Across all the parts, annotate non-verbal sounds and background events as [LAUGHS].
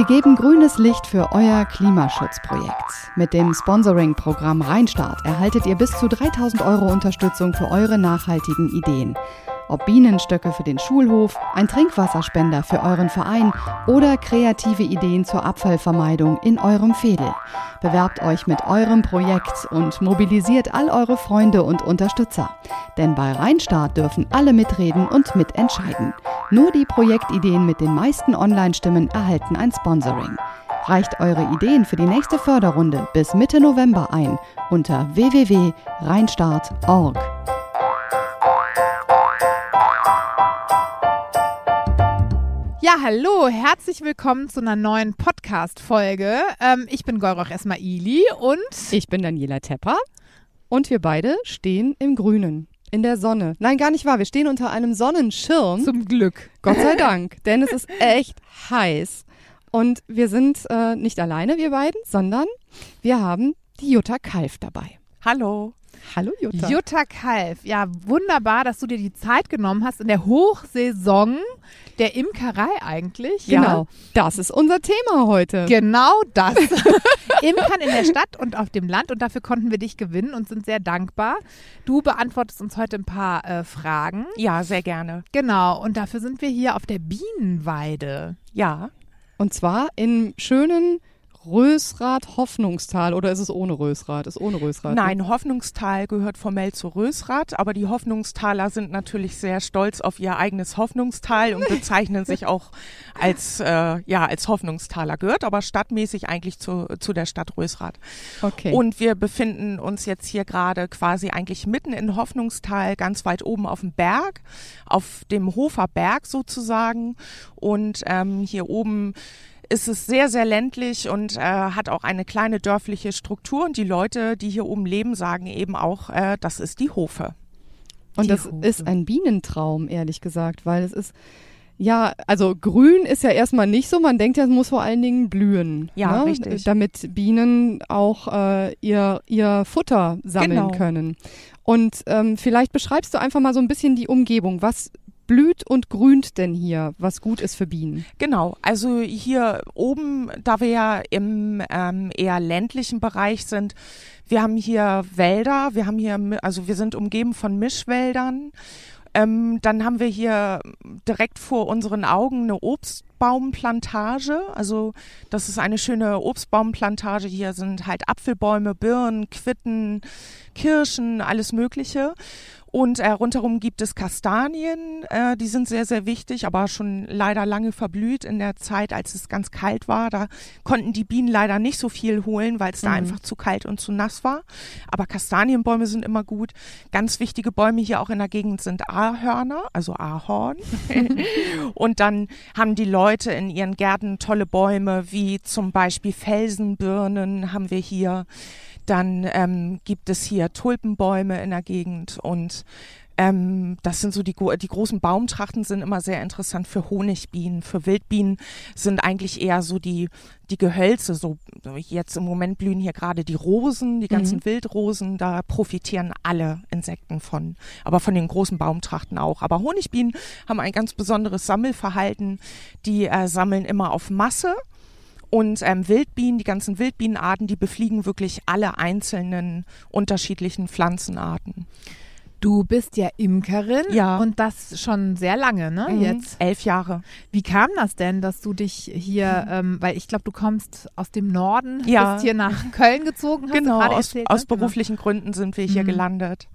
Wir geben grünes Licht für euer Klimaschutzprojekt. Mit dem Sponsoring-Programm Rheinstart erhaltet ihr bis zu 3000 Euro Unterstützung für eure nachhaltigen Ideen. Ob Bienenstöcke für den Schulhof, ein Trinkwasserspender für euren Verein oder kreative Ideen zur Abfallvermeidung in eurem Fädel. Bewerbt euch mit eurem Projekt und mobilisiert all eure Freunde und Unterstützer. Denn bei Rheinstart dürfen alle mitreden und mitentscheiden. Nur die Projektideen mit den meisten Online-Stimmen erhalten ein Sponsoring. Reicht eure Ideen für die nächste Förderrunde bis Mitte November ein unter www.rheinstart.org. Ja, hallo, herzlich willkommen zu einer neuen Podcast-Folge. Ähm, ich bin Golroch Esmaili und Ich bin Daniela Tepper und wir beide stehen im Grünen, in der Sonne. Nein, gar nicht wahr, wir stehen unter einem Sonnenschirm. zum Glück. Gott sei Dank, [LAUGHS] denn es ist echt heiß. Und wir sind äh, nicht alleine, wir beiden, sondern wir haben die Jutta Kalf dabei. Hallo. Hallo Jutta. Jutta Kalf, ja, wunderbar, dass du dir die Zeit genommen hast in der Hochsaison der Imkerei eigentlich. Genau, das ist unser Thema heute. Ja, genau das. [LAUGHS] Imkern in der Stadt und auf dem Land und dafür konnten wir dich gewinnen und sind sehr dankbar. Du beantwortest uns heute ein paar äh, Fragen. Ja, sehr gerne. Genau, und dafür sind wir hier auf der Bienenweide. Ja. Und zwar im schönen Rösrath Hoffnungstal oder ist es ohne Rösrath? Ist ohne Rösrath. ne? Nein, Hoffnungstal gehört formell zu Rösrath, aber die Hoffnungstaler sind natürlich sehr stolz auf ihr eigenes Hoffnungstal und bezeichnen sich auch als, äh, ja, als Hoffnungstaler. Gehört aber stadtmäßig eigentlich zu, zu der Stadt Rösrath. Okay. Und wir befinden uns jetzt hier gerade quasi eigentlich mitten in Hoffnungstal, ganz weit oben auf dem Berg, auf dem Hofer Berg sozusagen. Und ähm, hier oben ist es sehr, sehr ländlich und äh, hat auch eine kleine dörfliche Struktur. Und die Leute, die hier oben leben, sagen eben auch, äh, das ist die Hofe. Und Die das Hofe. ist ein Bienentraum, ehrlich gesagt, weil es ist, ja, also grün ist ja erstmal nicht so. Man denkt ja, es muss vor allen Dingen blühen. Ja, ne? richtig. Damit Bienen auch äh, ihr, ihr Futter sammeln Genau. können. Und ähm, vielleicht beschreibst du einfach mal so ein bisschen die Umgebung. Was blüht und grünt denn hier, was gut ist für Bienen? Genau, also hier oben, da wir ja im ähm, eher ländlichen Bereich sind, wir haben hier Wälder, wir haben hier, also wir sind umgeben von Mischwäldern. Ähm, dann haben wir hier direkt vor unseren Augen eine Obstbaumplantage. Also das ist eine schöne Obstbaumplantage. Hier sind halt Apfelbäume, Birnen, Quitten, Kirschen, alles Mögliche. Und äh, rundherum gibt es Kastanien, äh, die sind sehr, sehr wichtig, aber schon leider lange verblüht in der Zeit, als es ganz kalt war. Da konnten die Bienen leider nicht so viel holen, weil es da Mhm. einfach zu kalt und zu nass war. Aber Kastanienbäume sind immer gut. Ganz wichtige Bäume hier auch in der Gegend sind Ahörner, also Ahorn. [LAUGHS] [LAUGHS] und dann haben die Leute in ihren Gärten tolle Bäume, wie zum Beispiel Felsenbirnen haben wir hier. Dann ähm, gibt es hier Tulpenbäume in der Gegend und ähm, das sind so die, die großen Baumtrachten sind immer sehr interessant für Honigbienen. Für Wildbienen sind eigentlich eher so die, die Gehölze. So jetzt im Moment blühen hier gerade die Rosen, die ganzen Mhm. Wildrosen. Da profitieren alle Insekten von, aber von den großen Baumtrachten auch. Aber Honigbienen haben ein ganz besonderes Sammelverhalten. Die äh, sammeln immer auf Masse. Und ähm, Wildbienen, die ganzen Wildbienenarten, die befliegen wirklich alle einzelnen unterschiedlichen Pflanzenarten. Du bist ja Imkerin Ja. und das schon sehr lange, ne? Mhm. Jetzt. Elf Jahre. Wie kam das denn, dass du dich hier, ähm, weil ich glaube, du kommst aus dem Norden, Ja. bist hier nach Köln gezogen, hast Genau, du gerade aus, erzählt. aus ne? Genau. beruflichen Gründen sind wir hier Mhm. gelandet.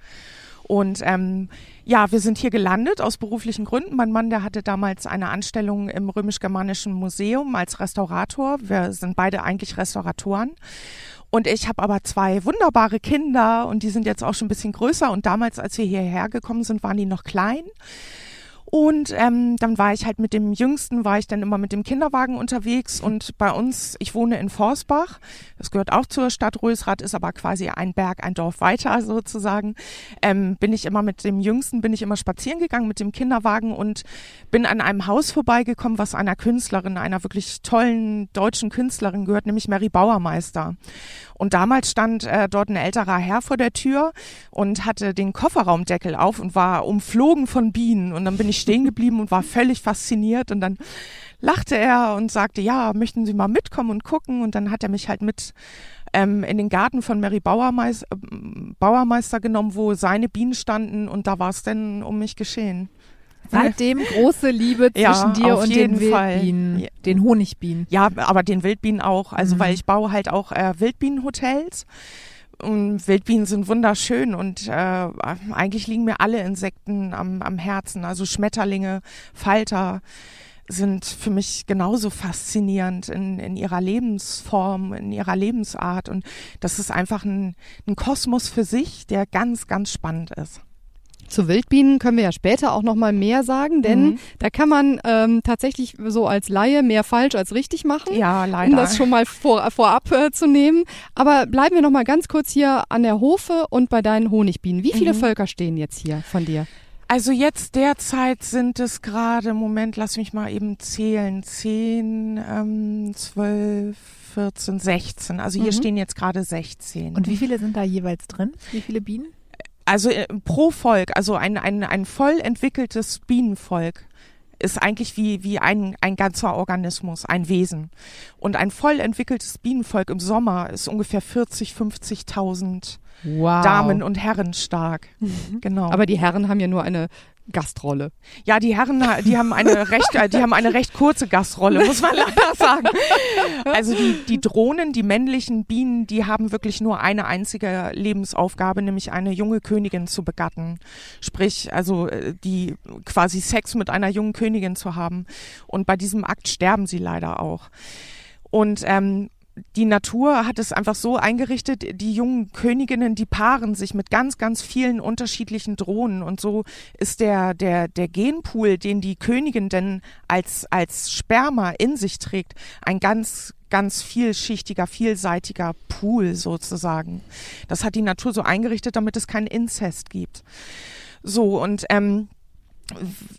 Und ähm, ja, wir sind hier gelandet aus beruflichen Gründen. Mein Mann, der hatte damals eine Anstellung im Römisch-Germanischen Museum als Restaurator. Wir sind beide eigentlich Restauratoren. Und ich habe aber zwei wunderbare Kinder und die sind jetzt auch schon ein bisschen größer. Und damals, als wir hierher gekommen sind, waren die noch klein. Und ähm, dann war ich halt mit dem Jüngsten, war ich dann immer mit dem Kinderwagen unterwegs. Und bei uns, ich wohne in Forsbach, das gehört auch zur Stadt Rösrath, ist aber quasi ein Berg, ein Dorf weiter [LAUGHS] sozusagen. Ähm, bin ich immer mit dem Jüngsten, bin ich immer spazieren gegangen mit dem Kinderwagen und bin an einem Haus vorbeigekommen, was einer Künstlerin, einer wirklich tollen deutschen Künstlerin gehört, nämlich Mary Bauermeister. Und damals stand äh, dort ein älterer Herr vor der Tür und hatte den Kofferraumdeckel auf und war umflogen von Bienen. Und dann bin ich stehen geblieben und war völlig fasziniert. Und dann lachte er und sagte, ja, möchten Sie mal mitkommen und gucken? Und dann hat er mich halt mit ähm, in den Garten von Mary Bauermeister, äh, Bauermeister genommen, wo seine Bienen standen und da war es dann um mich geschehen. Seitdem große Liebe zwischen Ja, dir und den Fall. Wildbienen, Ja. den Honigbienen. Ja, aber den Wildbienen auch. Also Mhm. weil ich baue halt auch äh, Wildbienenhotels. Und Wildbienen sind wunderschön und äh, eigentlich liegen mir alle Insekten am, am Herzen. Also Schmetterlinge, Falter sind für mich genauso faszinierend in, in ihrer Lebensform, in ihrer Lebensart. Und das ist einfach ein, ein Kosmos für sich, der ganz, ganz spannend ist. Zu Wildbienen können wir ja später auch noch mal mehr sagen, denn Mhm. da kann man ähm, tatsächlich so als Laie mehr falsch als richtig machen. Ja, leider. Um das schon mal vor, vorab äh, zu nehmen. Aber bleiben wir noch mal ganz kurz hier an der Hofe und bei deinen Honigbienen. Wie viele Mhm. Völker stehen jetzt hier von dir? Also jetzt derzeit sind es gerade, Moment, lass mich mal eben zählen, 10, ähm, 12, 14, 16. Also hier Mhm. stehen jetzt gerade 16. Und wie viele sind da jeweils drin? Wie viele Bienen? Also äh, pro Volk, also ein, ein, ein voll entwickeltes Bienenvolk ist eigentlich wie, wie ein, ein ganzer Organismus, ein Wesen. Und ein voll entwickeltes Bienenvolk im Sommer ist ungefähr 40, 50.000 Wow. Damen und Herren stark. Genau. Aber die Herren haben ja nur eine Gastrolle. Ja, die Herren, die haben eine recht, äh, die haben eine recht kurze Gastrolle, muss man leider sagen. Also die, die Drohnen, die männlichen Bienen, die haben wirklich nur eine einzige Lebensaufgabe, nämlich eine junge Königin zu begatten. Sprich, also äh, die quasi Sex mit einer jungen Königin zu haben. Und bei diesem Akt sterben sie leider auch. Und ähm, die Natur hat es einfach so eingerichtet, die jungen Königinnen, die paaren sich mit ganz, ganz vielen unterschiedlichen Drohnen und so ist der, der, der Genpool, den die Königin denn als, als Sperma in sich trägt, ein ganz, ganz vielschichtiger, vielseitiger Pool sozusagen. Das hat die Natur so eingerichtet, damit es keinen Inzest gibt. So, und ähm,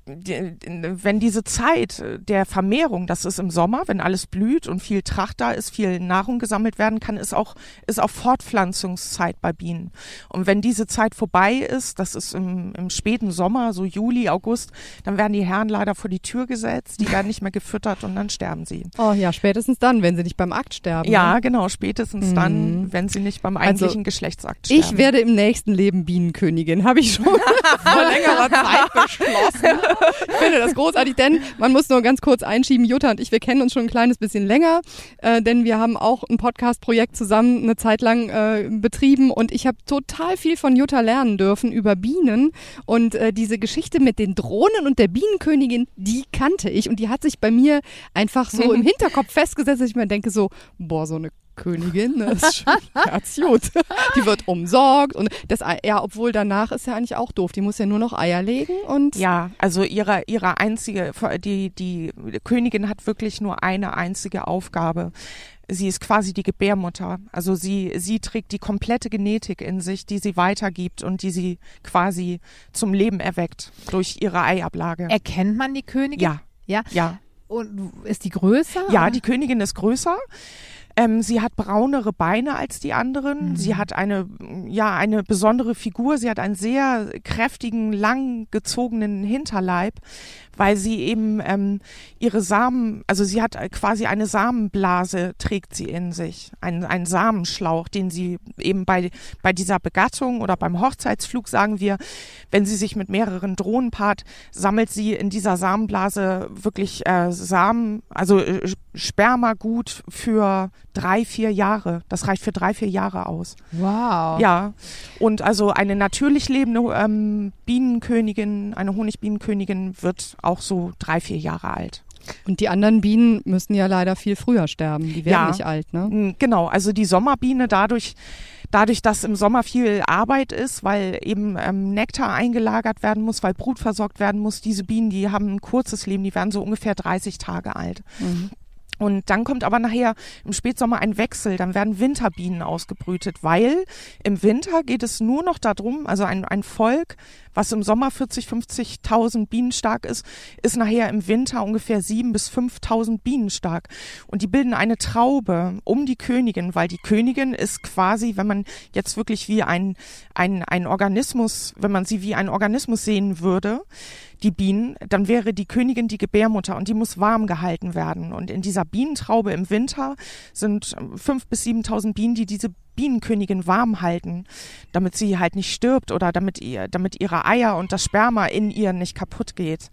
wenn diese Zeit der Vermehrung, das ist im Sommer, wenn alles blüht und viel Tracht da ist, viel Nahrung gesammelt werden kann, ist auch, ist auch Fortpflanzungszeit bei Bienen. Und wenn diese Zeit vorbei ist, das ist im, im späten Sommer, so Juli, August, dann werden die Herren leider vor die Tür gesetzt, die werden nicht mehr gefüttert und dann sterben sie. Oh ja, spätestens dann, wenn sie nicht beim Akt sterben. Ja, ne? genau, spätestens dann, wenn sie nicht beim Also, eigentlichen Geschlechtsakt sterben. Ich werde im nächsten Leben Bienenkönigin, habe ich schon [LAUGHS] vor längerer Zeit beschlossen. [LAUGHS] Ich finde das großartig, denn man muss nur ganz kurz einschieben, Jutta und ich, wir kennen uns schon ein kleines bisschen länger, äh, denn wir haben auch ein Podcast-Projekt zusammen eine Zeit lang äh, betrieben und ich habe total viel von Jutta lernen dürfen über Bienen und äh, diese Geschichte mit den Drohnen und der Bienenkönigin, die kannte ich und die hat sich bei mir einfach so im Hinterkopf festgesetzt, dass ich mir denke so, boah, so eine Königin, ne, ist schon [LAUGHS] herzgut. Die wird umsorgt und das, ja, obwohl danach ist ja eigentlich auch doof. Die muss ja nur noch Eier legen und Ja, also ihre, ihre einzige, die, die Königin hat wirklich nur eine einzige Aufgabe. Sie ist quasi die Gebärmutter. Also sie, sie trägt die komplette Genetik in sich, die sie weitergibt und die sie quasi zum Leben erweckt durch ihre Eiablage. Erkennt man die Königin? Ja, Ja. ja. Und ist die größer? Ja, oder? die Königin ist größer. Ähm, sie hat braunere Beine als die anderen. Mhm. Sie hat eine, ja, eine besondere Figur. Sie hat einen sehr kräftigen, lang gezogenen Hinterleib, weil sie eben ähm, ihre Samen, also sie hat quasi eine Samenblase, trägt sie in sich. Einen, einen Samenschlauch, den sie eben bei, bei dieser Begattung oder beim Hochzeitsflug, sagen wir, wenn sie sich mit mehreren Drohnen paart, sammelt sie in dieser Samenblase wirklich äh, Samen, also äh, Sperma gut für drei, vier Jahre. Das reicht für drei, vier Jahre aus. Wow. Ja, und also eine natürlich lebende ähm, Bienenkönigin, eine Honigbienenkönigin wird auch so drei, vier Jahre alt. Und die anderen Bienen müssen ja leider viel früher sterben. Die werden Ja. nicht alt, ne? Mm, Genau, also die Sommerbiene dadurch, dadurch, dass im Sommer viel Arbeit ist, weil eben ähm, Nektar eingelagert werden muss, weil Brut versorgt werden muss, diese Bienen, die haben ein kurzes Leben, die werden so ungefähr 30 Tage alt. Mhm. Und dann kommt aber nachher im Spätsommer ein Wechsel, dann werden Winterbienen ausgebrütet, weil im Winter geht es nur noch darum, also ein, ein Volk, was im Sommer 40, 50.000 Bienen stark ist, ist nachher im Winter ungefähr 7.000 bis 5.000 Bienen stark. Und die bilden eine Traube um die Königin, weil die Königin ist quasi, wenn man jetzt wirklich wie ein, ein, ein Organismus, wenn man sie wie ein Organismus sehen würde, die Bienen, dann wäre die Königin die Gebärmutter und die muss warm gehalten werden. Und in dieser Bienentraube im Winter sind fünf bis 7.000 Bienen, die diese Bienenkönigin warm halten, damit sie halt nicht stirbt oder damit, ihr, damit ihre Eier und das Sperma in ihr nicht kaputt geht.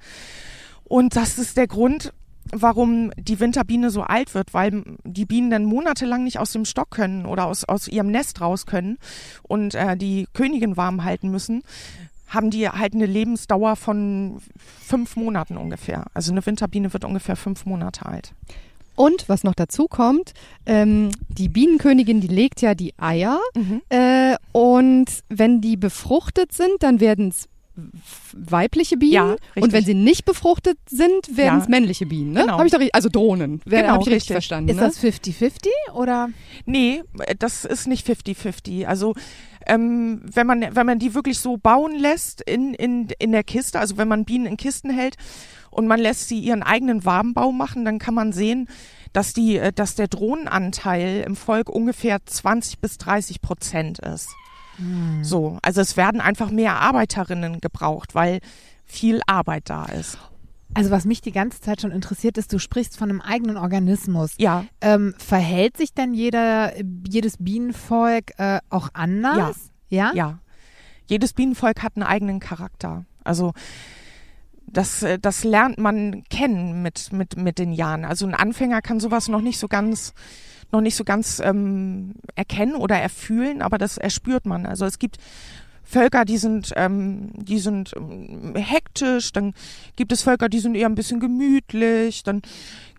Und das ist der Grund, warum die Winterbiene so alt wird, weil die Bienen dann monatelang nicht aus dem Stock können oder aus, aus ihrem Nest raus können und äh, die Königin warm halten müssen, haben die halt eine Lebensdauer von fünf Monaten ungefähr. Also eine Winterbiene wird ungefähr fünf Monate alt. Und was noch dazu kommt, ähm, die Bienenkönigin, die legt ja die Eier Mhm. äh, und wenn die befruchtet sind, dann werden es weibliche Bienen Ja, und wenn sie nicht befruchtet sind, werden es Ja. männliche Bienen. Ne? Genau. Habe ich doch richtig, also Drohnen. Genau, hab ich richtig, richtig. verstanden. Ist ne? das 50-50 oder? Nee, das ist nicht 50-50. Also ähm, wenn man wenn man die wirklich so bauen lässt in, in, in der Kiste, also wenn man Bienen in Kisten hält und man lässt sie ihren eigenen Wabenbau machen, dann kann man sehen, dass die, äh, dass der Drohnenanteil im Volk ungefähr 20 bis 30 Prozent ist. So, also es werden einfach mehr Arbeiterinnen gebraucht, weil viel Arbeit da ist. Also was mich die ganze Zeit schon interessiert ist, du sprichst von einem eigenen Organismus. Ja, Ähm, verhält sich denn jeder, jedes Bienenvolk äh, auch anders? Ja. Ja. Jedes Bienenvolk hat einen eigenen Charakter. Also das, äh, das lernt man kennen mit, mit, mit den Jahren. Also ein Anfänger kann sowas noch nicht so ganz, noch nicht so ganz ähm, erkennen oder erfühlen, aber das erspürt man. Also es gibt Völker, die sind, ähm, die sind ähm, hektisch, dann gibt es Völker, die sind eher ein bisschen gemütlich, dann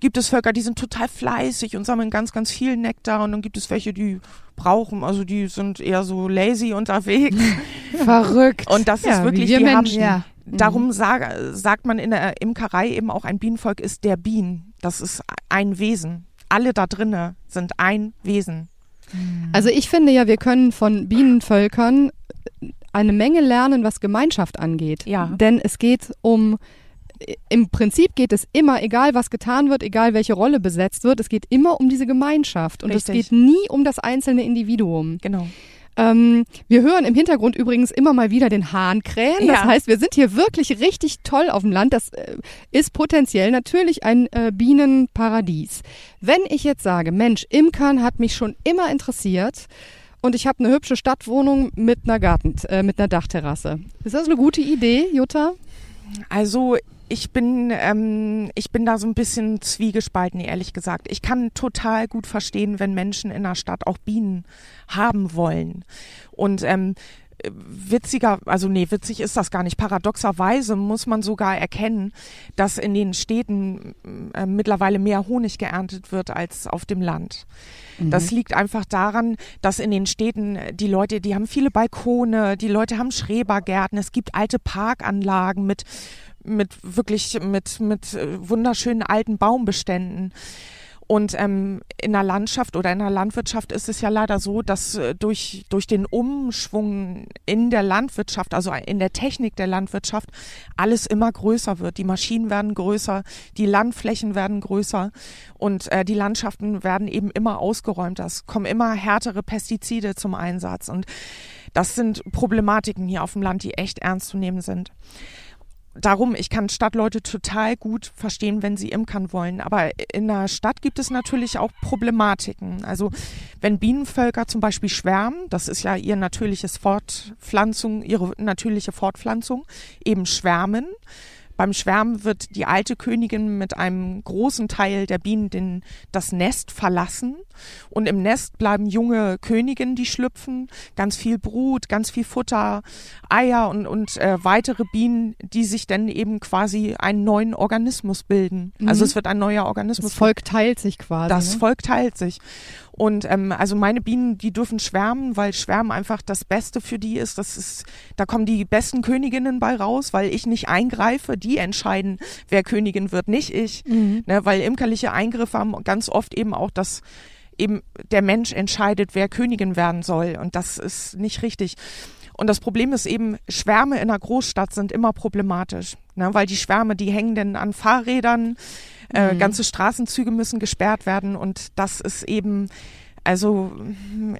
gibt es Völker, die sind total fleißig und sammeln ganz, ganz viel Nektar und dann gibt es welche, die brauchen, also die sind eher so lazy unterwegs [LAUGHS] Verrückt. und das Ja, ist wirklich, wir die Menschen. haben, ja. darum sag, sagt man in der Imkerei eben auch, ein Bienenvolk ist der Bienen, das ist ein Wesen. Alle da drinne sind ein Wesen. Also ich finde ja, wir können von Bienenvölkern eine Menge lernen, was Gemeinschaft angeht. Ja. Denn es geht um, im Prinzip geht es immer, egal was getan wird, egal welche Rolle besetzt wird, es geht immer um diese Gemeinschaft. Und es Richtig. geht nie um das einzelne Individuum. Genau. Ähm, wir hören im Hintergrund übrigens immer mal wieder den Hahn krähen. Das Ja. heißt, wir sind hier wirklich richtig toll auf dem Land. Das äh, ist potenziell natürlich ein äh, Bienenparadies. Wenn ich jetzt sage, Mensch, Imkern hat mich schon immer interessiert und ich habe eine hübsche Stadtwohnung mit einer Garten, äh, mit einer Dachterrasse. Ist das eine gute Idee, Jutta? Also ich bin, ähm, ich bin da so ein bisschen zwiegespalten, ehrlich gesagt. Ich kann total gut verstehen, wenn Menschen in der Stadt auch Bienen haben wollen. Und ähm, witziger, also nee, witzig ist das gar nicht. Paradoxerweise muss man sogar erkennen, dass in den Städten äh, mittlerweile mehr Honig geerntet wird als auf dem Land. Das liegt einfach daran, dass in den Städten äh, die Leute, die haben viele Balkone, die Leute haben Schrebergärten, es gibt alte Parkanlagen mit mit wirklich mit mit äh, wunderschönen alten Baumbeständen. Und ähm, in der Landschaft oder in der Landwirtschaft ist es ja leider so, dass äh, durch, durch den Umschwung in der Landwirtschaft, also in der Technik der Landwirtschaft, alles immer größer wird. Die Maschinen werden größer, die Landflächen werden größer und äh, die Landschaften werden eben immer ausgeräumter. Es kommen immer härtere Pestizide zum Einsatz. Und das sind Problematiken hier auf dem Land, die echt ernst zu nehmen sind darum, ich kann Stadtleute total gut verstehen, wenn sie imkern wollen. Aber in der Stadt gibt es natürlich auch Problematiken. Also wenn Bienenvölker zum Beispiel schwärmen, das ist ja ihr natürliches Fortpflanzung, ihre natürliche Fortpflanzung, eben schwärmen. Beim Schwärmen wird die alte Königin mit einem großen Teil der Bienen den, das Nest verlassen. Und im Nest bleiben junge Königinnen, die schlüpfen, ganz viel Brut, ganz viel Futter, Eier und, und äh, weitere Bienen, die sich dann eben quasi einen neuen Organismus bilden. Mhm. Also es wird ein neuer Das Organismus. Volk teilt sich quasi. Das ne? Volk teilt sich. Und ähm, also meine Bienen, die dürfen schwärmen, weil Schwärmen einfach das Beste für die ist. Das ist, da kommen die besten Königinnen bei raus, weil ich nicht eingreife. Die entscheiden, wer Königin wird, nicht ich. Mhm. Ne, weil imkerliche Eingriffe haben ganz oft eben auch das eben der Mensch entscheidet, wer Königin werden soll. Und das ist nicht richtig. Und das Problem ist eben, Schwärme in einer Großstadt sind immer problematisch, ne, weil die Schwärme, die hängen dann an Fahrrädern, äh, Mhm. ganze Straßenzüge müssen gesperrt werden und das ist eben, also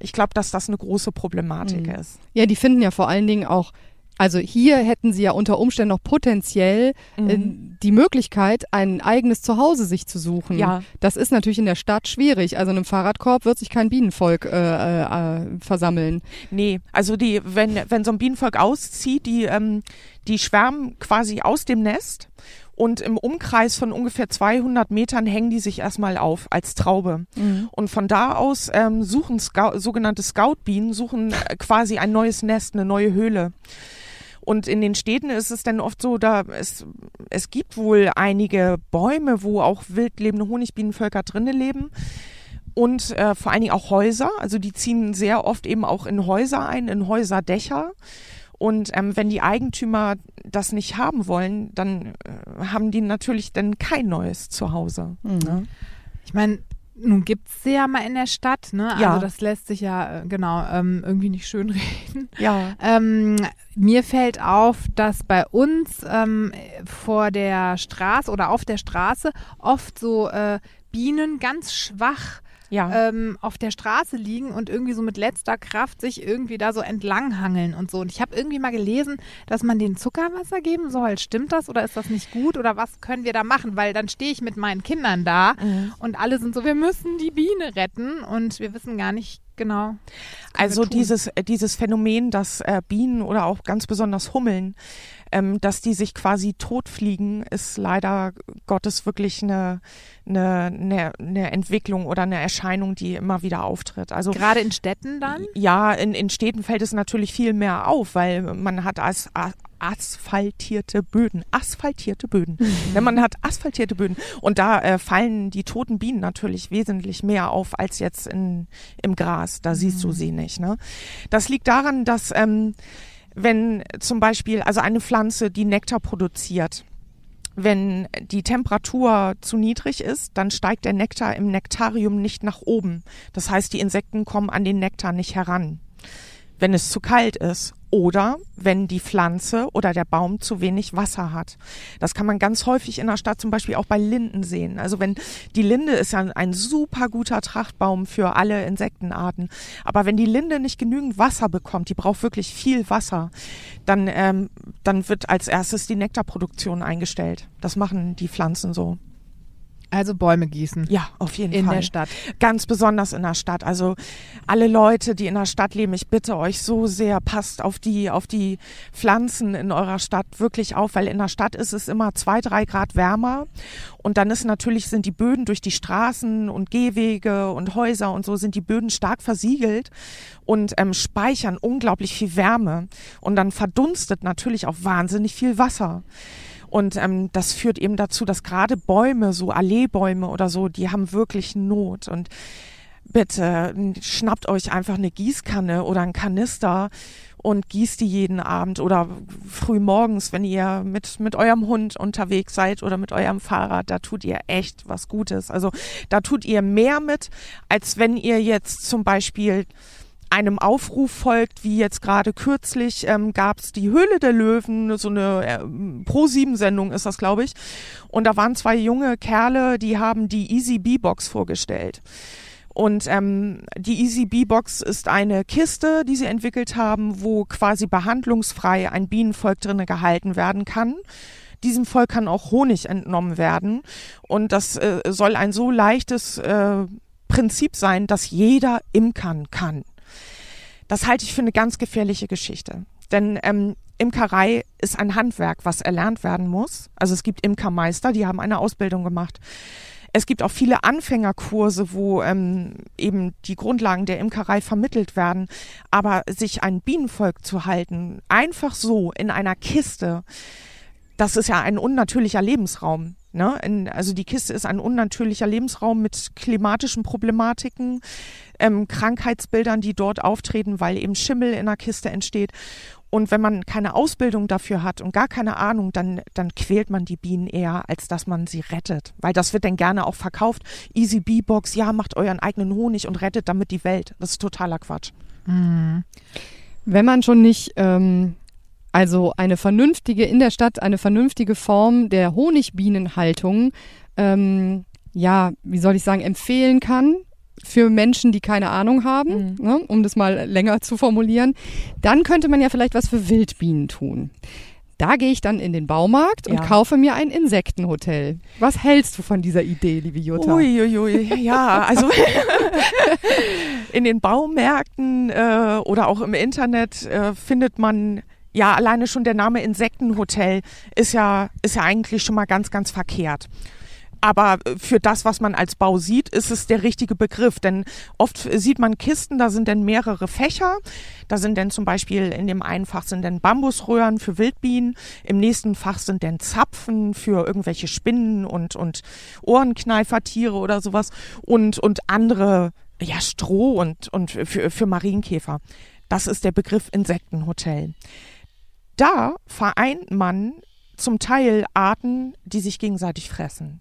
ich glaube, dass das eine große Problematik Mhm. ist. Ja, die finden ja vor allen Dingen auch Also hier hätten Sie ja unter Umständen noch potenziell äh, die Möglichkeit, ein eigenes Zuhause sich zu suchen. Ja. Das ist natürlich in der Stadt schwierig. Also in einem Fahrradkorb wird sich kein Bienenvolk äh, äh, versammeln. Nee, also die, wenn, wenn so ein Bienenvolk auszieht, die, ähm, die schwärmen quasi aus dem Nest und im Umkreis von ungefähr 200 Metern hängen die sich erstmal auf als Traube. Und von da aus ähm, suchen Scou sogenannte Scoutbienen, suchen äh, quasi ein neues Nest, eine neue Höhle. Und in den Städten ist es dann oft so, da es, es gibt wohl einige Bäume, wo auch wild lebende Honigbienenvölker drinnen leben. Und äh, vor allen Dingen auch Häuser. Also die ziehen sehr oft eben auch in Häuser ein, in Häuserdächer. Und ähm, wenn die Eigentümer das nicht haben wollen, dann äh, haben die natürlich dann kein neues Zuhause. Ne? Ich meine, nun gibt es sie ja mal in der Stadt, ne? Ja. Also das lässt sich ja, äh, genau, ähm, irgendwie nicht schönreden. Ja. Ähm, mir fällt auf, dass bei uns ähm, vor der Straße oder auf der Straße oft so äh, Bienen ganz schwach Ja. ähm, auf der Straße liegen und irgendwie so mit letzter Kraft sich irgendwie da so entlanghangeln und so. Und ich habe irgendwie mal gelesen, dass man denen Zuckerwasser geben soll. Stimmt das oder ist das nicht gut oder was können wir da machen? Weil dann stehe ich mit meinen Kindern da Mhm. und alle sind so, wir müssen die Biene retten und wir wissen gar nicht genau. Also dieses, äh, dieses Phänomen, dass äh, Bienen oder auch ganz besonders Hummeln, ähm, dass die sich quasi totfliegen, ist leider Gottes wirklich eine, eine, eine, Entwicklung oder eine Erscheinung, die immer wieder auftritt. Also Gerade in Städten dann? ja, in, in Städten fällt es natürlich viel mehr auf, weil man hat as, a, asphaltierte Böden, asphaltierte Böden. Mhm. Wenn man hat asphaltierte Böden und da äh, fallen die toten Bienen natürlich wesentlich mehr auf als jetzt in, im Gras. Da siehst Mhm. du sie nicht. Ne? Das liegt daran, dass ähm, wenn zum Beispiel also eine Pflanze, die Nektar produziert, wenn die Temperatur zu niedrig ist, dann steigt der Nektar im Nektarium nicht nach oben. Das heißt, die Insekten kommen an den Nektar nicht heran. Wenn es zu kalt ist oder wenn die Pflanze oder der Baum zu wenig Wasser hat. Das kann man ganz häufig in der Stadt zum Beispiel auch bei Linden sehen. Also wenn die Linde ist ja ein super guter Trachtbaum für alle Insektenarten. Aber wenn die Linde nicht genügend Wasser bekommt, die braucht wirklich viel Wasser, dann, ähm, dann wird als erstes die Nektarproduktion eingestellt. Das machen die Pflanzen so. Also Bäume gießen. Ja, auf jeden In Fall. der Stadt. Ganz besonders in der Stadt. Also alle Leute, die in der Stadt leben, ich bitte euch so sehr, passt auf die, auf die Pflanzen in eurer Stadt wirklich auf, weil in der Stadt ist es immer zwei, drei Grad wärmer. Und dann ist natürlich, sind die Böden durch die Straßen und Gehwege und Häuser und so sind die Böden stark versiegelt und ähm, speichern unglaublich viel Wärme. Und dann verdunstet natürlich auch wahnsinnig viel Wasser. Und ähm, das führt eben dazu, dass gerade Bäume, so Alleebäume oder so, die haben wirklich Not. Und bitte schnappt euch einfach eine Gießkanne oder einen Kanister und gießt die jeden Abend oder früh morgens, wenn ihr mit, mit eurem Hund unterwegs seid oder mit eurem Fahrrad, da tut ihr echt was Gutes. Also da tut ihr mehr mit, als wenn ihr jetzt zum Beispiel einem Aufruf folgt, wie jetzt gerade kürzlich ähm, gab es die Höhle der Löwen, so eine äh, Pro-7-Sendung ist das, glaube ich. Und da waren zwei junge Kerle, die haben die Easy B-Box vorgestellt. Und ähm, die Easy B-Box ist eine Kiste, die sie entwickelt haben, wo quasi behandlungsfrei ein Bienenvolk drinne gehalten werden kann. Diesem Volk kann auch Honig entnommen werden. Und das äh, soll ein so leichtes äh, Prinzip sein, dass jeder imkern kann. Das halte ich für eine ganz gefährliche Geschichte. Denn ähm, Imkerei ist ein Handwerk, was erlernt werden muss. Also es gibt Imkermeister, die haben eine Ausbildung gemacht. Es gibt auch viele Anfängerkurse, wo ähm, eben die Grundlagen der Imkerei vermittelt werden. Aber sich ein Bienenvolk zu halten, einfach so in einer Kiste, das ist ja ein unnatürlicher Lebensraum. Ne? In, also die Kiste ist ein unnatürlicher Lebensraum mit klimatischen Problematiken, ähm, Krankheitsbildern, die dort auftreten, weil eben Schimmel in der Kiste entsteht. Und wenn man keine Ausbildung dafür hat und gar keine Ahnung, dann, dann quält man die Bienen eher, als dass man sie rettet. Weil das wird dann gerne auch verkauft. Easy Bee Box, ja, macht euren eigenen Honig und rettet damit die Welt. Das ist totaler Quatsch. Wenn man schon nicht, ähm, also eine vernünftige, in der Stadt eine vernünftige Form der Honigbienenhaltung, ähm, ja, wie soll ich sagen, empfehlen kann, für Menschen, die keine Ahnung haben, Mhm. ne, um das mal länger zu formulieren. Dann könnte man ja vielleicht was für Wildbienen tun. Da gehe ich dann in den Baumarkt und Ja. kaufe mir ein Insektenhotel. Was hältst du von dieser Idee, liebe Jutta? Uiuiui, ja, also [LAUGHS] in den Baumärkten äh, oder auch im Internet äh, findet man ja alleine schon der Name Insektenhotel ist ja ist ja eigentlich schon mal ganz ganz verkehrt. Aber äh, für das, was man als Bau sieht, ist es der richtige Begriff. Denn oft sieht man Kisten, da sind dann mehrere Fächer. Da sind dann zum Beispiel in dem einen Fach sind dann Bambusröhren für Wildbienen, im nächsten Fach sind dann Zapfen für irgendwelche Spinnen und, und Ohrenkneifertiere oder sowas und, und andere, ja, Stroh und, und für, für Marienkäfer. Das ist der Begriff Insektenhotel. Da vereint man zum Teil Arten, die sich gegenseitig fressen.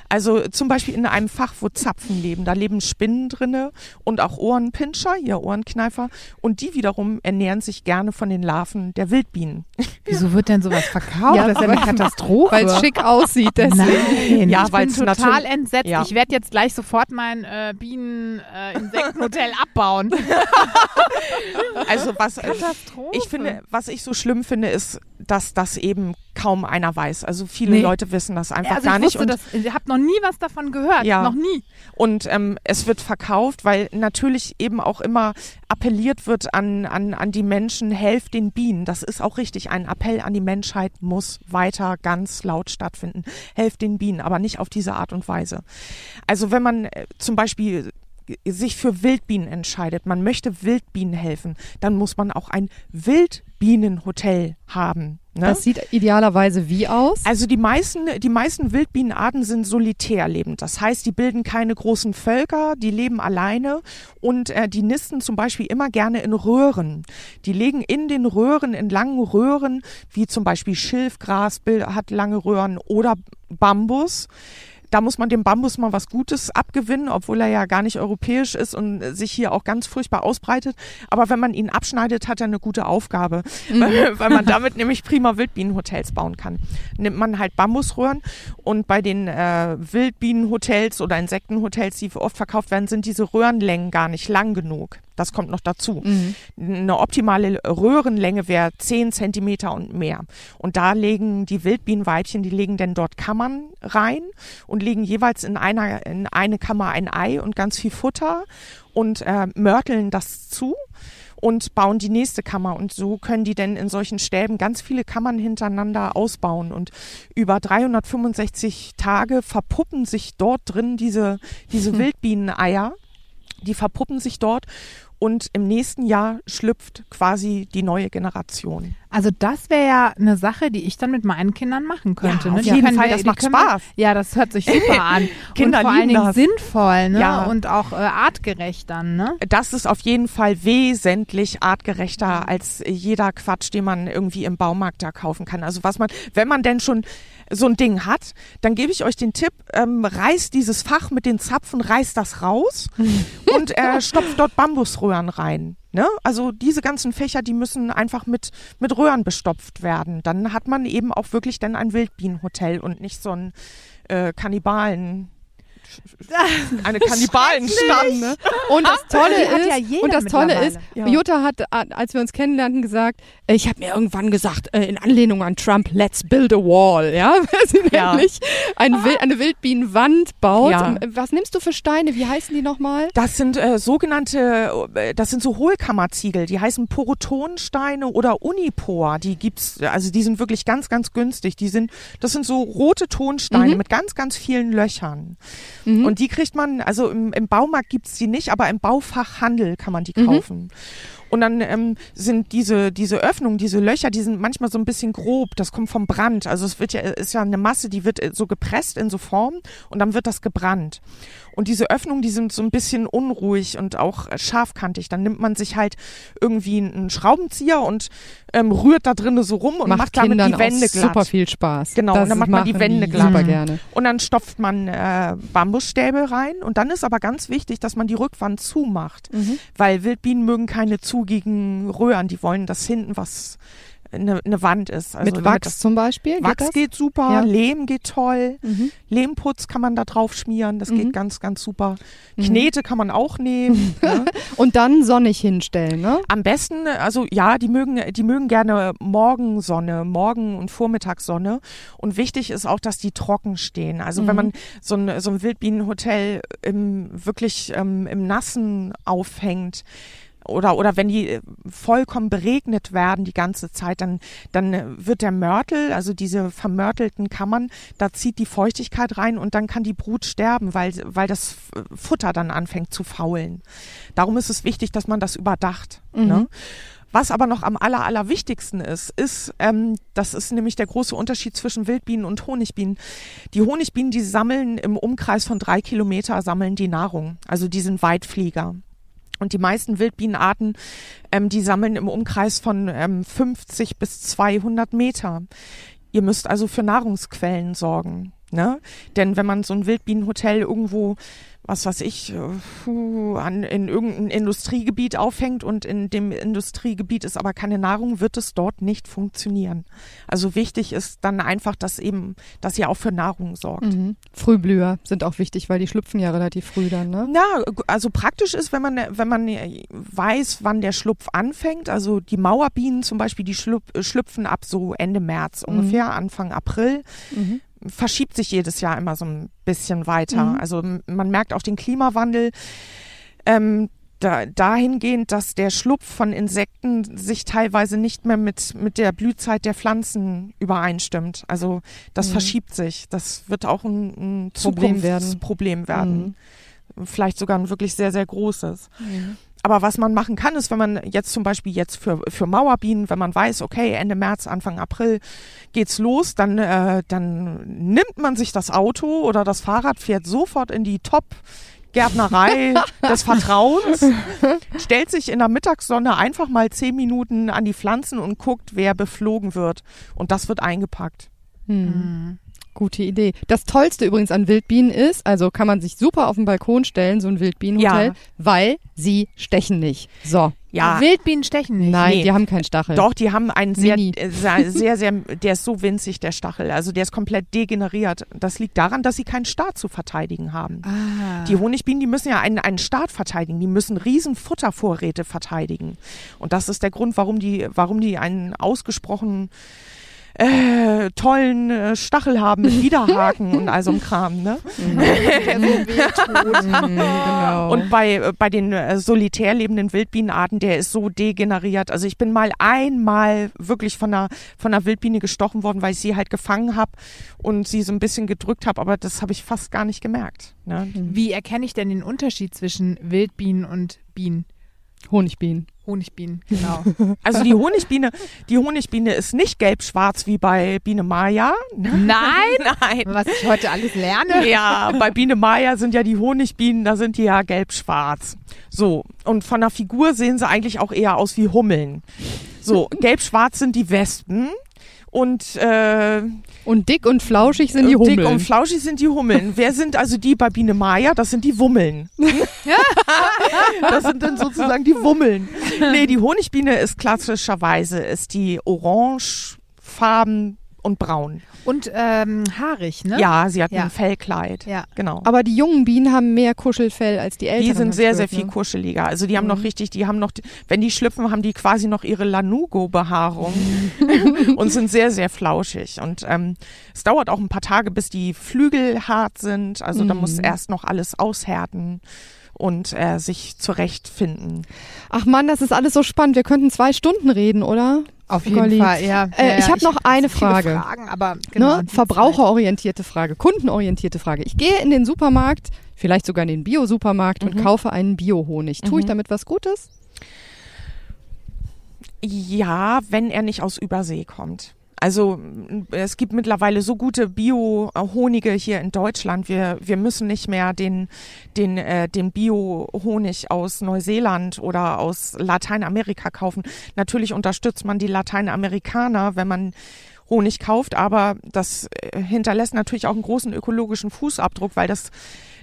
Also zum Beispiel in einem Fach, wo Zapfen leben, da leben Spinnen drinne und auch Ohrenpinscher, ja Ohrenkneifer, und die wiederum ernähren sich gerne von den Larven der Wildbienen. [LAUGHS] Wieso wird denn sowas verkauft? Ja, das ist ja eine Katastrophe. Weil es schick aussieht, deswegen. Nein, Ja, ich bin total entsetzt. ja. Ich werde jetzt gleich sofort mein äh, Bienen-Insektenhotel [LAUGHS] abbauen. Also was äh, Katastrophe. ich finde, was ich so schlimm finde, ist, dass das eben kaum einer weiß. Also viele Nee. Leute wissen das einfach also gar ich nicht. wusste das, ich habe noch nie was davon gehört. Ja. Noch nie. Und ähm, es wird verkauft, weil natürlich eben auch immer appelliert wird an, an, an die Menschen, helft den Bienen. Das ist auch richtig. Ein Appell an die Menschheit muss weiter ganz laut stattfinden. Helft den Bienen, aber nicht auf diese Art und Weise. Also wenn man äh, zum Beispiel sich für Wildbienen entscheidet, man möchte Wildbienen helfen, dann muss man auch ein Wildbienenhotel haben. Ne? Das sieht idealerweise wie aus? Also die meisten, die meisten Wildbienenarten sind solitär lebend. Das heißt, die bilden keine großen Völker, die leben alleine und äh, die nisten zum Beispiel immer gerne in Röhren. Die legen in den Röhren, in langen Röhren, wie zum Beispiel Schilfgras hat lange Röhren oder Bambus. Da muss man dem Bambus mal was Gutes abgewinnen, obwohl er ja gar nicht europäisch ist und äh, sich hier auch ganz furchtbar ausbreitet. Aber wenn man ihn abschneidet, hat er eine gute Aufgabe, weil, [LAUGHS] weil man damit nämlich prima Wildbienenhotels bauen kann. Nimmt man halt Bambusröhren und bei den äh, Wildbienenhotels oder Insektenhotels, die oft verkauft werden, sind diese Röhrenlängen gar nicht lang genug. Das kommt noch dazu. Mhm. Eine optimale Röhrenlänge wäre 10 Zentimeter und mehr. Und da legen die Wildbienenweibchen, die legen dann dort Kammern rein und legen jeweils in einer in eine Kammer ein Ei und ganz viel Futter und äh, mörteln das zu und bauen die nächste Kammer. Und so können die denn in solchen Stäben ganz viele Kammern hintereinander ausbauen. Und über 365 Tage verpuppen sich dort drin diese, diese [LAUGHS] Wildbieneneier. Die verpuppen sich dort und im nächsten Jahr schlüpft quasi die neue Generation. Also das wäre ja eine Sache, die ich dann mit meinen Kindern machen könnte. Ja, ne? auf Die jeden Fall, wir- das macht wir- Spaß. Ja, das hört sich super [LAUGHS] an. Kinder und vor allen Dingen das. sinnvoll ne? Ja. und auch äh, artgerecht dann. Ne? Das ist auf jeden Fall wesentlich artgerechter als jeder Quatsch, den man irgendwie im Baumarkt da kaufen kann. Also was man, wenn man denn schon so ein Ding hat, dann gebe ich euch den Tipp, ähm, reißt dieses Fach mit den Zapfen, reißt das raus [LAUGHS] und äh, stopft dort Bambusröhren rein. Ne? Also diese ganzen Fächer, die müssen einfach mit, mit Röhren bestopft werden. Dann hat man eben auch wirklich dann ein Wildbienenhotel und nicht so ein äh, Kannibalen, eine Kannibalenstamm. Ne? Und das Tolle ist, ja und das Tolle ist, Ja. Jutta hat, äh, als wir uns kennenlernten, gesagt, äh, ich habe mir irgendwann gesagt, äh, in Anlehnung an Trump, let's build a wall, ja, [LAUGHS] weil sie Ja. nämlich ein Wil eine Wildbienenwand baut. Ja. Ähm, Was nimmst du für Steine? Wie heißen die nochmal? Das sind äh, sogenannte, das sind so Hohlkammerziegel, die heißen Porotonsteine oder Unipor. Die gibt's, also die sind wirklich ganz, ganz günstig. Die sind, das sind so rote Tonsteine Mhm. mit ganz, ganz vielen Löchern. Mhm. Und die kriegt man, also im, im Baumarkt gibt's die nicht, aber im Baufachhandel kann man die Mhm. kaufen. Und dann ähm, sind diese, diese Öffnungen, diese Löcher, die sind manchmal so ein bisschen grob. Das kommt vom Brand. Also es wird ja, ist ja eine Masse, die wird äh, so gepresst in so Form und dann wird das gebrannt. Und diese Öffnungen, die sind so ein bisschen unruhig und auch äh, scharfkantig. Dann nimmt man sich halt irgendwie einen Schraubenzieher und ähm, rührt da drinnen so rum und macht, damit Kindern die Wände glatt. super viel Spaß. Genau, das und dann macht man die Wände glatt. Super gerne. Und dann stopft man äh, Bambusstäbe rein. Und dann ist aber ganz wichtig, dass man die Rückwand zumacht. Mhm. Weil Wildbienen mögen keine zugigen Röhren. Die wollen, dass hinten was eine, eine Wand ist. Also Mit Wachs zum Beispiel? Geht Wachs das? geht super, Ja. Lehm geht toll, Mhm. Lehmputz kann man da drauf schmieren, das Mhm. geht ganz, ganz super. Mhm. Knete kann man auch nehmen. [LAUGHS] ne? Und dann sonnig hinstellen, ne? Am besten, also ja, die mögen, die mögen gerne Morgensonne, Morgen- und Vormittagssonne. Und wichtig ist auch, dass die trocken stehen. Also wenn Mhm. man so ein, so ein Wildbienenhotel im, wirklich ähm, im Nassen aufhängt, oder, oder wenn die äh, vollkommen beregnet werden die ganze Zeit, dann, dann äh, wird der Mörtel, also diese vermörtelten Kammern, da zieht die Feuchtigkeit rein und dann kann die Brut sterben, weil, weil das F- Futter dann anfängt zu faulen. Darum ist es wichtig, dass man das überdacht. Mhm. Ne? Was aber noch am aller, allerwichtigsten ist, ist, ähm, das ist nämlich der große Unterschied zwischen Wildbienen und Honigbienen. Die Honigbienen, die sammeln im Umkreis von drei Kilometer, sammeln die Nahrung. Also die sind Weitflieger. Und die meisten Wildbienenarten, ähm, die sammeln im Umkreis von ähm, 50 bis 200 Meter. Ihr müsst also für Nahrungsquellen sorgen. Ne? Denn wenn man so ein Wildbienenhotel irgendwo, was weiß ich, äh, an, in irgendein Industriegebiet aufhängt und in dem Industriegebiet ist aber keine Nahrung, wird es dort nicht funktionieren. Also wichtig ist dann einfach, dass eben, dass ihr auch für Nahrung sorgt. Mhm. Frühblüher sind auch wichtig, weil die schlüpfen ja relativ früh dann, ne? Na, also praktisch ist, wenn man, wenn man weiß, wann der Schlupf anfängt. Also die Mauerbienen zum Beispiel, die schlüp, schlüpfen ab so Ende März ungefähr, Anfang April. Mhm. Verschiebt sich jedes Jahr immer so ein bisschen weiter. Mhm. Also man merkt auch den Klimawandel. Ähm, da, dahingehend, dass der Schlupf von Insekten sich teilweise nicht mehr mit, mit der Blühzeit der Pflanzen übereinstimmt. Also das Mhm. verschiebt sich. Das wird auch ein, ein Problem werden. Zukunftsproblem werden vielleicht sogar ein wirklich sehr, sehr großes. Mhm. Aber was man machen kann, ist, wenn man jetzt zum Beispiel jetzt für, für Mauerbienen, wenn man weiß, okay, Ende März, Anfang April geht's los, dann, äh, dann nimmt man sich das Auto oder das Fahrrad, fährt sofort in die Top Gärtnerei [LAUGHS] des Vertrauens, stellt sich in der Mittagssonne einfach mal zehn Minuten an die Pflanzen und guckt, wer beflogen wird. Und das wird eingepackt. Hm. Gute Idee. Das Tollste übrigens an Wildbienen ist, also kann man sich super auf den Balkon stellen, so ein Wildbienenhotel, Ja. weil sie stechen nicht. So. Ja, Wildbienen stechen nicht. Nein, Nee. die haben keinen Stachel. Doch, die haben einen sehr, äh, sehr, sehr, sehr, der ist so winzig, der Stachel. Also der ist komplett degeneriert. Das liegt daran, dass sie keinen Staat zu verteidigen haben. Ah. Die Honigbienen, die müssen ja einen, einen Staat verteidigen. Die müssen riesen Futtervorräte verteidigen. Und das ist der Grund, warum die, warum die einen ausgesprochen äh, tollen äh, Stachel haben mit [LAUGHS] Widerhaken und all so einem Kram. Ne? [LAUGHS] wehtut. Mhm, genau. Und bei, äh, bei den äh, solitär lebenden Wildbienenarten, der ist so degeneriert. Also ich bin mal einmal wirklich von einer, von einer Wildbiene gestochen worden, weil ich sie halt gefangen habe und sie so ein bisschen gedrückt habe, aber das habe ich fast gar nicht gemerkt. Ne? Wie erkenne ich denn den Unterschied zwischen Wildbienen und Bienen? Honigbienen. Honigbienen, genau. [LAUGHS] Also die Honigbiene, die Honigbiene ist nicht gelb-schwarz wie bei Biene Maya. Nein! [LAUGHS] Nein. Was ich heute alles lerne. Ja, bei Biene Maya sind ja die Honigbienen, da sind die ja gelb-schwarz. So, und von der Figur sehen sie eigentlich auch eher aus wie Hummeln. So, gelb-schwarz sind die Wespen und, äh, Und dick und flauschig sind die dick Hummeln. und flauschig sind die Hummeln. [LAUGHS] Wer sind also die bei Biene Maya? Das sind die Wummeln. [LAUGHS] das sind dann sozusagen die Wummeln. Nee, die Honigbiene ist klassischerweise ist die orangefarben und braun. Und ähm, haarig, ne? Ja, sie hat Ja. ein Fellkleid. Ja. Genau. Aber die jungen Bienen haben mehr Kuschelfell als die älteren. Die sind sehr, sehr viel ne? kuscheliger. Also die haben noch Mhm. richtig, die haben noch, wenn die schlüpfen, haben die quasi noch ihre Lanugo-Behaarung [LAUGHS] und sind sehr, sehr flauschig. Und ähm, es dauert auch ein paar Tage, bis die Flügel hart sind. Also da muss Mhm. erst noch alles aushärten und äh, sich zurechtfinden. Ach Mann, das ist alles so spannend. Wir könnten zwei Stunden reden, oder? Auf jeden Golli. Fall, ja. Äh, ja, ich ja. hab noch eine Frage. Fragen, aber genau, ne? Verbraucherorientierte Frage, kundenorientierte Frage. Ich gehe in den Supermarkt, vielleicht sogar in den Bio-Supermarkt und Mhm. kaufe einen Bio-Honig. Tue ich Mhm. damit was Gutes? Ja, wenn er nicht aus Übersee kommt. Also es gibt mittlerweile so gute Bio-Honige hier in Deutschland. Wir, wir müssen nicht mehr den, den, äh, den Bio-Honig aus Neuseeland oder aus Lateinamerika kaufen. Natürlich unterstützt man die Lateinamerikaner, wenn man Honig kauft, aber das äh, hinterlässt natürlich auch einen großen ökologischen Fußabdruck, weil das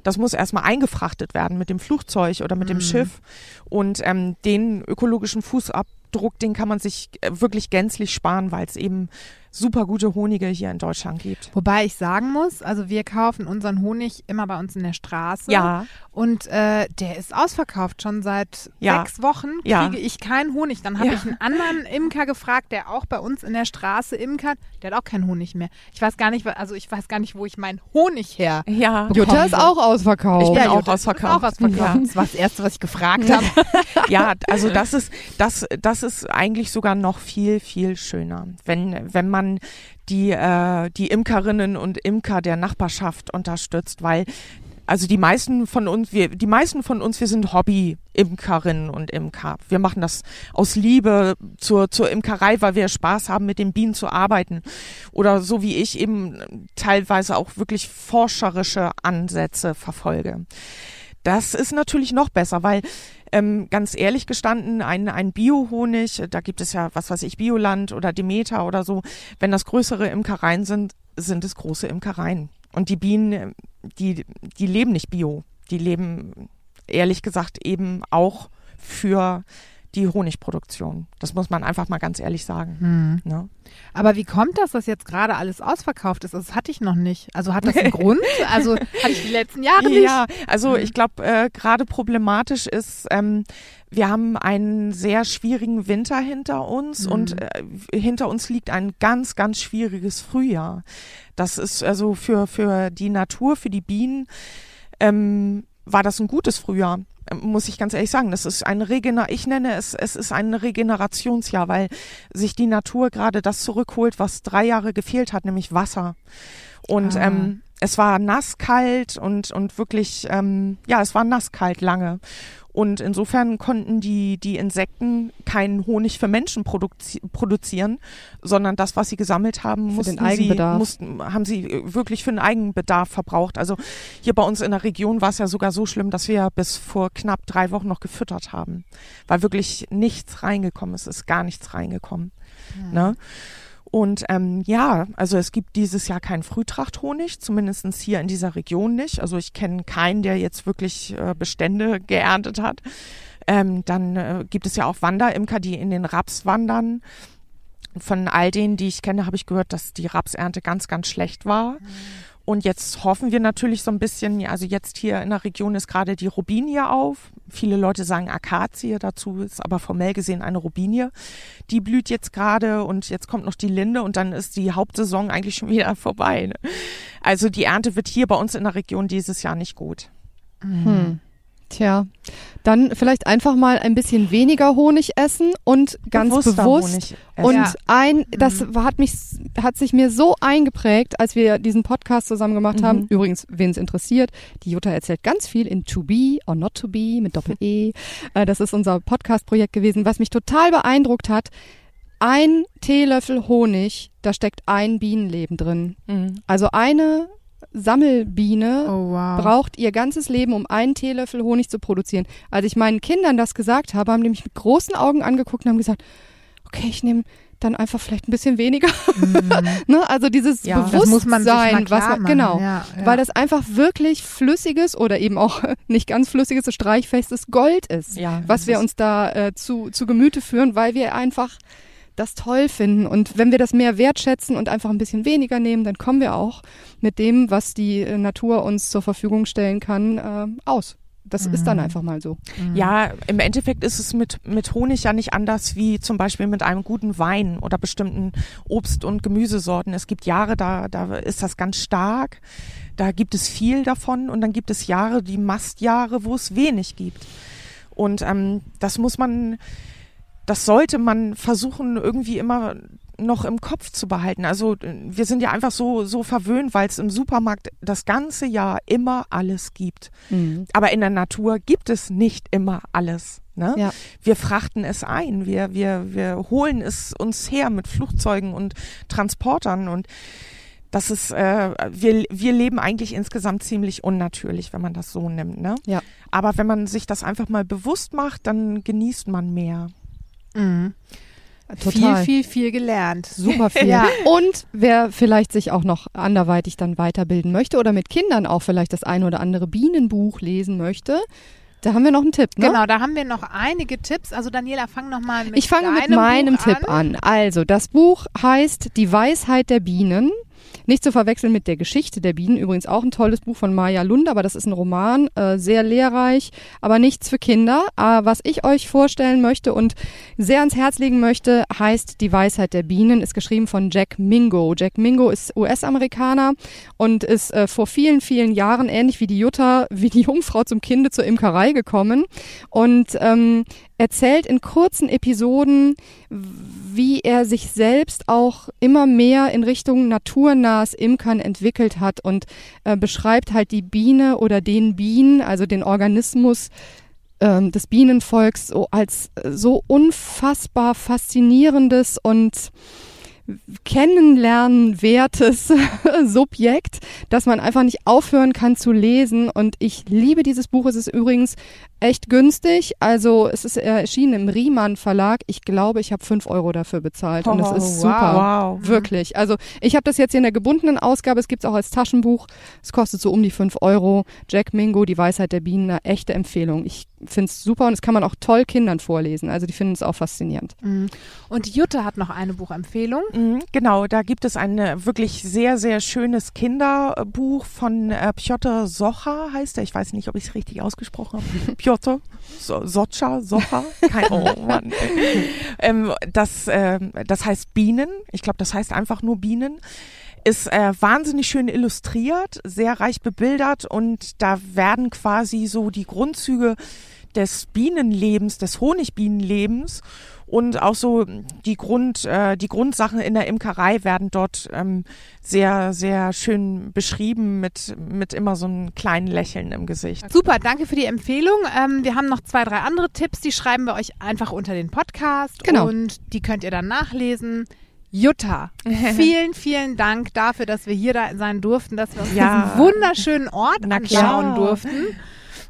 das muss erstmal eingefrachtet werden mit dem Flugzeug oder mit dem Mhm. Schiff. Und ähm, den ökologischen Fußabdruck Druck, den kann man sich äh, wirklich gänzlich sparen, weil es eben super gute Honige hier in Deutschland gibt. Wobei ich sagen muss, also wir kaufen unseren Honig immer bei uns in der Straße. Ja. Und äh, der ist ausverkauft. Schon seit Ja. sechs Wochen Ja. kriege ich keinen Honig. Dann habe Ja. ich einen anderen Imker gefragt, der auch bei uns in der Straße imkert. Der hat auch keinen Honig mehr. Ich weiß gar nicht, also ich weiß gar nicht, wo ich meinen Honig her. Ja, Jutta ist auch ausverkauft. Ich bin Ja, auch Jutta, ausverkauft. Ist auch ausverkauft. Ja. Das war das Erste, was ich gefragt habe. [LAUGHS] ja, also das ist, das, das ist eigentlich sogar noch viel, viel schöner. Wenn, wenn man die, äh, die Imkerinnen und Imker der Nachbarschaft unterstützt, weil also die meisten von uns, wir, die meisten von uns, wir sind Hobby-Imkerinnen und Imker. Wir machen das aus Liebe zur, zur Imkerei, weil wir Spaß haben, mit den Bienen zu arbeiten. Oder so wie ich eben teilweise auch wirklich forscherische Ansätze verfolge. Das ist natürlich noch besser, weil ähm, ganz ehrlich gestanden, ein, ein Biohonig, da gibt es ja, was weiß ich, Bioland oder Demeter oder so, wenn das größere Imkereien sind, sind es große Imkereien. Und die Bienen, äh, die, die leben nicht bio. Die leben, ehrlich gesagt, eben auch für die Honigproduktion. Das muss man einfach mal ganz ehrlich sagen. Ne? Aber wie kommt das, dass jetzt gerade alles ausverkauft ist? Das hatte ich noch nicht. Also hat das einen [LAUGHS] Grund? Also hatte ich die letzten Jahre nicht. Ja, also ich glaube, äh, gerade problematisch ist, ähm, wir haben einen sehr schwierigen Winter hinter uns Mhm. und äh, hinter uns liegt ein ganz, ganz schwieriges Frühjahr. Das ist also für, für die Natur, für die Bienen, ähm, war das ein gutes Frühjahr. Ähm, Muss ich ganz ehrlich sagen, das ist ein Regener, ich nenne es, es ist ein Regenerationsjahr, weil sich die Natur gerade das zurückholt, was drei Jahre gefehlt hat, nämlich Wasser. Und Ah. ähm, es war nass kalt und, und wirklich, ähm, ja, es war nass kalt lange. Und insofern konnten die, die Insekten keinen Honig für Menschen produzi produzieren, sondern das, was sie gesammelt haben, Für mussten sie, mussten, haben sie äh, wirklich für den Eigenbedarf verbraucht. Also hier bei uns in der Region war es ja sogar so schlimm, dass wir bis vor knapp drei Wochen noch gefüttert haben, weil wirklich nichts reingekommen ist, ist gar nichts reingekommen. Ne? Und ähm, ja, also es gibt dieses Jahr keinen Frühtrachthonig, zumindestens hier in dieser Region nicht. Also ich kenne keinen, der jetzt wirklich äh, Bestände geerntet hat. Ähm, dann äh, gibt es ja auch Wanderimker, die in den Raps wandern. Von all denen, die ich kenne, habe ich gehört, dass die Rapsernte ganz, ganz schlecht war. Und jetzt hoffen wir natürlich so ein bisschen, also jetzt hier in der Region ist gerade die Robinie auf. Viele Leute sagen Akazie, dazu ist aber formell gesehen eine Robinie. Die blüht jetzt gerade und jetzt kommt noch die Linde und dann ist die Hauptsaison eigentlich schon wieder [LAUGHS] vorbei. Ne? Also die Ernte wird hier bei uns in der Region dieses Jahr nicht gut. Hm. Tja, dann vielleicht einfach mal ein bisschen weniger Honig essen und ganz Bewusster bewusst und Ja. ein, das hat mich, hat sich mir so eingeprägt, als wir diesen Podcast zusammen gemacht haben. Mhm. Übrigens, wen es interessiert, die Jutta erzählt ganz viel in To Be or Not To Be mit Doppel-E. [LAUGHS] Äh, das ist unser Podcast-Projekt gewesen, was mich total beeindruckt hat. Ein Teelöffel Honig, da steckt ein Bienenleben drin. Mhm. Also eine Sammelbiene Oh wow. braucht ihr ganzes Leben, um einen Teelöffel Honig zu produzieren. Als ich meinen Kindern das gesagt habe, haben die mich mit großen Augen angeguckt und haben gesagt, okay, ich nehme dann einfach vielleicht ein bisschen weniger. [LAUGHS] ne? Also dieses Ja, Bewusstsein, was man, machen. genau. Ja, ja. Weil das einfach wirklich flüssiges oder eben auch [LAUGHS] nicht ganz flüssiges, so streichfestes Gold ist, was wir uns da äh, zu, zu Gemüte führen, weil wir einfach das toll finden. Und wenn wir das mehr wertschätzen und einfach ein bisschen weniger nehmen, dann kommen wir auch mit dem, was die äh, Natur uns zur Verfügung stellen kann, äh, aus. Das ist dann einfach mal so. Ja, im Endeffekt ist es mit, mit Honig ja nicht anders wie zum Beispiel mit einem guten Wein oder bestimmten Obst- und Gemüsesorten. Es gibt Jahre, da, da ist das ganz stark, da gibt es viel davon und dann gibt es Jahre, die Mastjahre, wo es wenig gibt. Und ähm, das muss man, das sollte man versuchen, irgendwie immer noch im Kopf zu behalten. Also äh, wir sind ja einfach so, so verwöhnt, weil es im Supermarkt das ganze Jahr immer alles gibt. Aber in der Natur gibt es nicht immer alles. Ne? Ja. Wir frachten es ein, wir, wir, wir holen es uns her mit Flugzeugen und Transportern und das ist, äh, wir, wir leben eigentlich insgesamt ziemlich unnatürlich, wenn man das so nimmt. Ne? Ja. Aber wenn man sich das einfach mal bewusst macht, dann genießt man mehr. Mhm. Total. Viel, viel, viel gelernt. Super viel. [LAUGHS] Ja. Und wer vielleicht sich auch noch anderweitig dann weiterbilden möchte oder mit Kindern auch vielleicht das ein oder andere Bienenbuch lesen möchte, Da haben wir noch einen Tipp, ne? Genau, da haben wir noch einige Tipps. Also Daniela, fang noch mal mit Ich fange mit meinem Buch Tipp an. Also, das Buch heißt Die Weisheit der Bienen. Nicht zu verwechseln mit der Geschichte der Bienen. Übrigens auch ein tolles Buch von Maja Lund, aber das ist ein Roman, äh, sehr lehrreich, aber nichts für Kinder. Äh, was ich euch vorstellen möchte und sehr ans Herz legen möchte, heißt Die Weisheit der Bienen, ist geschrieben von Jack Mingo. Jack Mingo ist US-Amerikaner und ist äh, vor vielen, vielen Jahren, ähnlich wie die Jutta, [LAUGHS] wie die Jungfrau zum Kinde zur Imkerei gekommen und ähm, erzählt in kurzen Episoden, wie er sich selbst auch immer mehr in Richtung naturnahes Imkern entwickelt hat und äh, beschreibt halt die Biene oder den Bienen, also den Organismus ähm, des Bienenvolks so als äh, so unfassbar faszinierendes und kennenlernwertes [LAUGHS] Subjekt, dass man einfach nicht aufhören kann zu lesen. Und ich liebe dieses Buch. Es ist übrigens echt günstig. Also es ist erschienen im Riemann Verlag. Ich glaube, ich habe fünf Euro dafür bezahlt. und es Oh, ist super. wow. Wirklich. Also ich habe das jetzt hier in der gebundenen Ausgabe. Es gibt es auch als Taschenbuch. Es kostet so um die fünf Euro. Jack Mingo, Die Weisheit der Bienen, eine echte Empfehlung. Ich finde es super und das kann man auch toll Kindern vorlesen. Also die finden es auch faszinierend. Mhm. Und Jutta hat noch eine Buchempfehlung. Mhm, Genau, da gibt es ein äh, wirklich sehr, sehr schönes Kinderbuch von äh, Piotr Socha, heißt er. Ich weiß nicht, ob ich es richtig ausgesprochen habe. [LAUGHS] Piotr so Socha, Socha, kein [LAUGHS] Oh Mann. ähm, das, ähm, das heißt Bienen. Ich glaube, das heißt einfach nur Bienen. Ist äh, wahnsinnig schön illustriert, sehr reich bebildert und da werden quasi so die Grundzüge des Bienenlebens, des Honigbienenlebens und auch so die Grund, äh, die Grundsachen in der Imkerei werden dort ähm, sehr, sehr schön beschrieben mit, mit immer so einem kleinen Lächeln im Gesicht. Super, danke für die Empfehlung. Ähm, wir haben noch zwei, drei andere Tipps, die schreiben wir euch einfach unter den Podcast Genau. und die könnt ihr dann nachlesen. Jutta, [LAUGHS] vielen, vielen Dank dafür, dass wir hier da sein durften, dass wir uns Ja. diesen wunderschönen Ort Na klar. anschauen durften.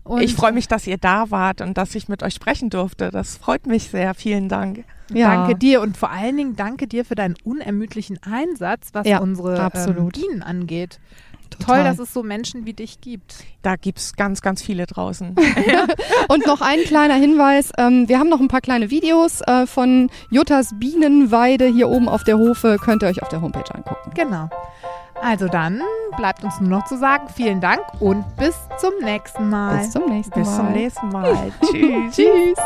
Und ich freue mich, dass ihr da wart und dass ich mit euch sprechen durfte. Das freut mich sehr. Vielen Dank. Ja. Danke dir und vor allen Dingen danke dir für deinen unermüdlichen Einsatz, was Ja, unsere ähm, absolut. Bienen angeht. Total. Toll, dass es so Menschen wie dich gibt. Da gibt's ganz, ganz viele draußen. [LAUGHS] Und noch ein kleiner Hinweis. Ähm, wir haben noch ein paar kleine Videos äh, von Juttas Bienenweide hier oben auf der Hofe. Könnt ihr euch auf der Homepage angucken. Genau. Also dann bleibt uns nur noch zu sagen, vielen Dank und bis zum nächsten Mal. Bis zum nächsten Bis Mal. zum nächsten Mal. [LAUGHS] Tschüss. Tschüss.